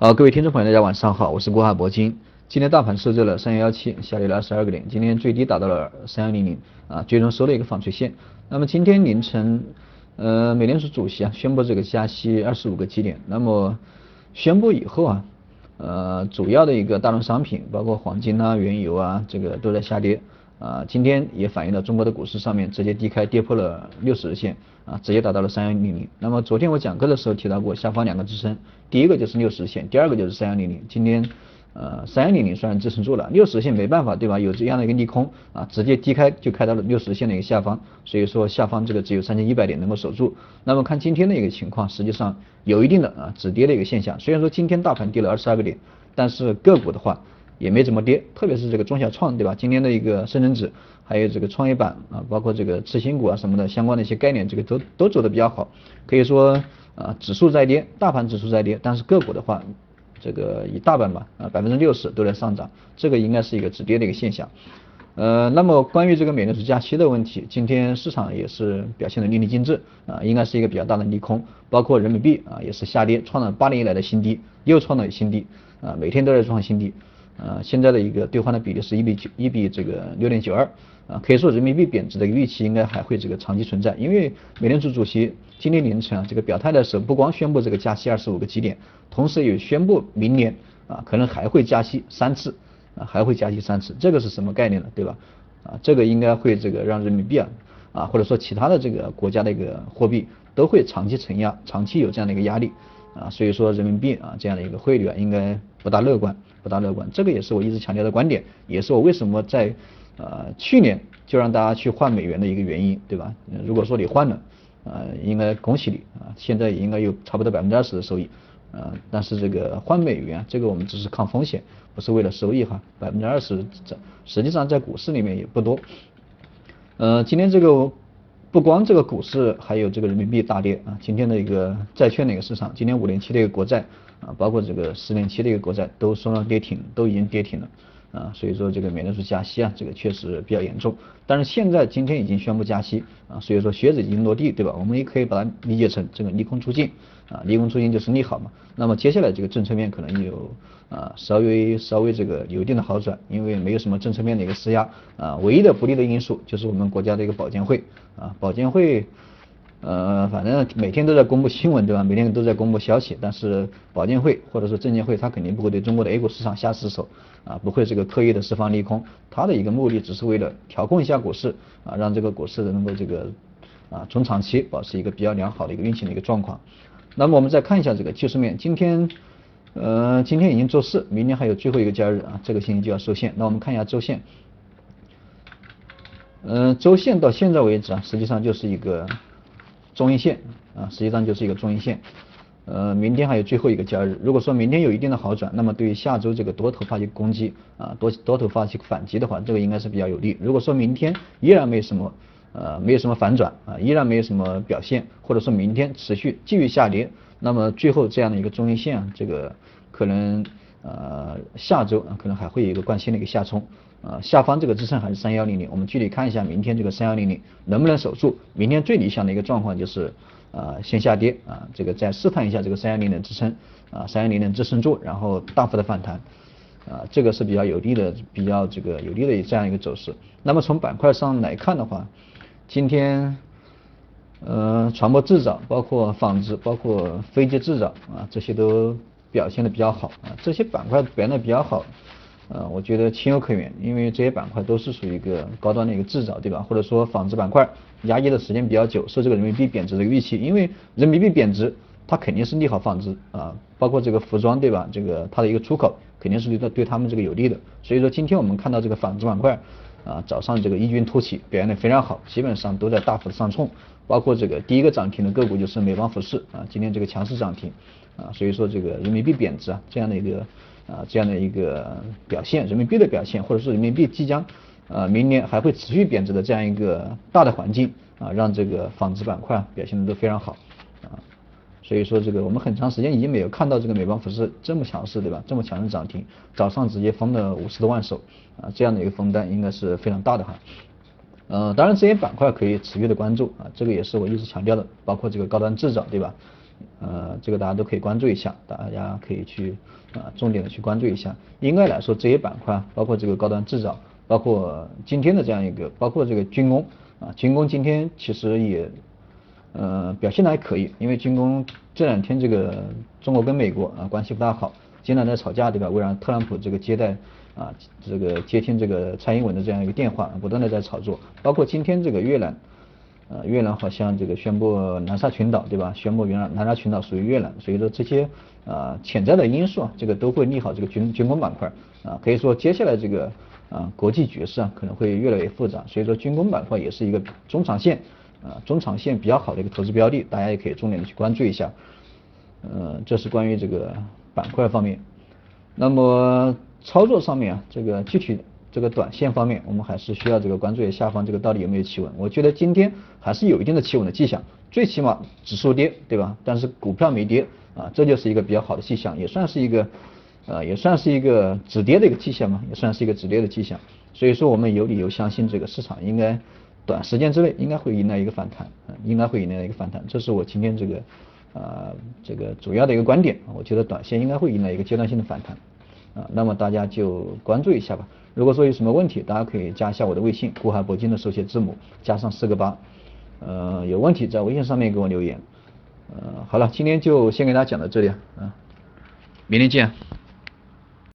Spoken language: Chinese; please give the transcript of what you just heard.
好，各位听众朋友，大家晚上好，我是郭海铂金。今天大盘收在了三幺幺七，下跌了二十二个点，今天最低达到了三幺零零，啊，最终收了一个纺锤线。那么今天凌晨，呃，美联储主席啊宣布这个加息二十五个基点。那么宣布以后啊，呃，主要的一个大宗商品，包括黄金啊、原油啊，这个都在下跌。啊，今天也反映到中国的股市上面，直接低开跌破了六十日线，啊，直接达到了三幺零零。那么昨天我讲课的时候提到过，下方两个支撑，第一个就是六十日线，第二个就是三幺零零。今天，呃，三幺零零虽然支撑住了，六十日线没办法，对吧？有这样的一个利空，啊，直接低开就开到了六十日线的一个下方，所以说下方这个只有三千一百点能够守住。那么看今天的一个情况，实际上有一定的啊止跌的一个现象。虽然说今天大盘跌了二十二个点，但是个股的话。也没怎么跌，特别是这个中小创，对吧？今天的一个深成指，还有这个创业板啊，包括这个次新股啊什么的相关的一些概念，这个都都走的比较好。可以说啊，指数在跌，大盘指数在跌，但是个股的话，这个以大半吧啊，百分之六十都在上涨，这个应该是一个止跌的一个现象。呃，那么关于这个美联储加息的问题，今天市场也是表现的淋漓尽致啊，应该是一个比较大的利空，包括人民币啊也是下跌，创了八年以来的新低，又创了新低啊，每天都在创新低。呃，现在的一个兑换的比例是一比九，一比这个六点九二，啊，可以说人民币贬值的预期应该还会这个长期存在，因为美联储主席今天凌晨啊这个表态的时候，不光宣布这个加息二十五个基点，同时也宣布明年啊可能还会加息三次，啊还会加息三次，这个是什么概念呢？对吧？啊，这个应该会这个让人民币啊啊或者说其他的这个国家的一个货币都会长期承压，长期有这样的一个压力。啊，所以说人民币啊这样的一个汇率啊，应该不大乐观，不大乐观。这个也是我一直强调的观点，也是我为什么在呃去年就让大家去换美元的一个原因，对吧？如果说你换了，呃，应该恭喜你啊，现在也应该有差不多百分之二十的收益，呃，但是这个换美元，这个我们只是抗风险，不是为了收益哈，百分之二十这实际上在股市里面也不多。呃，今天这个。不光这个股市，还有这个人民币大跌啊！今天的一个债券的一个市场，今天五年期的一个国债啊，包括这个十年期的一个国债都收了跌停，都已经跌停了啊！所以说这个美联储加息啊，这个确实比较严重。但是现在今天已经宣布加息啊，所以说靴子已经落地，对吧？我们也可以把它理解成这个利空出尽啊，利空出尽就是利好嘛。那么接下来这个政策面可能有啊稍微稍微这个有一定的好转，因为没有什么政策面的一个施压啊，唯一的不利的因素就是我们国家的一个保监会。啊，保监会，呃，反正每天都在公布新闻，对吧？每天都在公布消息，但是保监会或者说证监会，他肯定不会对中国的 A 股市场下死手，啊，不会这个刻意的释放利空，他的一个目的只是为了调控一下股市，啊，让这个股市能够这个，啊，中长期保持一个比较良好的一个运行的一个状况。那么我们再看一下这个技术面，今天，呃，今天已经周四，明天还有最后一个交易日啊，这个星期就要收线。那我们看一下周线。嗯，周线到现在为止啊，实际上就是一个中阴线啊，实际上就是一个中阴线。呃，明天还有最后一个交易日，如果说明天有一定的好转，那么对于下周这个多头发起攻击啊，多多头发起反击的话，这个应该是比较有利。如果说明天依然没有什么呃没有什么反转啊，依然没有什么表现，或者说明天持续继续下跌，那么最后这样的一个中阴线啊，这个可能呃下周啊可能还会有一个惯性的一个下冲。啊，下方这个支撑还是三幺零零，我们具体看一下明天这个三幺零零能不能守住。明天最理想的一个状况就是啊先下跌啊，这个再试探一下这个三幺零零支撑啊，三幺零零支撑住，然后大幅的反弹啊，这个是比较有利的，比较这个有利的这样一个走势。那么从板块上来看的话，今天呃船舶制造、包括纺织、包括飞机制造啊这些都表现的比较好啊，这些板块表现的比较好。呃，我觉得情有可原，因为这些板块都是属于一个高端的一个制造，对吧？或者说纺织板块压抑的时间比较久，受这个人民币贬值的一个预期，因为人民币贬值，它肯定是利好纺织啊，包括这个服装，对吧？这个它的一个出口肯定是对对他们这个有利的。所以说今天我们看到这个纺织板块啊，早上这个异军突起，表现的非常好，基本上都在大幅的上冲，包括这个第一个涨停的个股就是美邦服饰啊，今天这个强势涨停啊，所以说这个人民币贬值啊这样的一个。啊，这样的一个表现，人民币的表现，或者是人民币即将呃明年还会持续贬值的这样一个大的环境啊，让这个纺织板块表现的都非常好啊，所以说这个我们很长时间已经没有看到这个美邦服饰这么强势，对吧？这么强势涨停，早上直接封了五十多万手啊，这样的一个封单应该是非常大的哈。呃，当然这些板块可以持续的关注啊，这个也是我一直强调的，包括这个高端制造，对吧？呃，这个大家都可以关注一下，大家可以去啊重点的去关注一下。应该来说，这些板块，包括这个高端制造，包括今天的这样一个，包括这个军工啊，军工今天其实也呃表现的还可以，因为军工这两天这个中国跟美国啊关系不大好，经常在吵架对吧？为了特朗普这个接待啊这个接听这个蔡英文的这样一个电话，不断的在炒作，包括今天这个越南。呃，越南好像这个宣布南沙群岛，对吧？宣布原来南沙群岛属于越南，所以说这些啊潜在的因素啊，这个都会利好这个军军工板块啊。可以说接下来这个啊国际局势啊可能会越来越复杂，所以说军工板块也是一个中长线啊中长线比较好的一个投资标的，大家也可以重点的去关注一下。呃，这是关于这个板块方面。那么操作上面啊，这个具体。这个短线方面，我们还是需要这个关注一下下方这个到底有没有企稳。我觉得今天还是有一定的企稳的迹象，最起码指数跌，对吧？但是股票没跌啊，这就是一个比较好的迹象，也算是一个呃，也算是一个止跌的一个迹象嘛，也算是一个止跌的迹象。所以说我们有理由相信这个市场应该短时间之内应该会迎来一个反弹，应该会迎来一个反弹。这是我今天这个呃这个主要的一个观点。我觉得短线应该会迎来一个阶段性的反弹啊，那么大家就关注一下吧。如果说有什么问题，大家可以加一下我的微信，顾海铂金的手写字母加上四个八，呃，有问题在微信上面给我留言。呃，好了，今天就先给大家讲到这里啊，嗯明天见。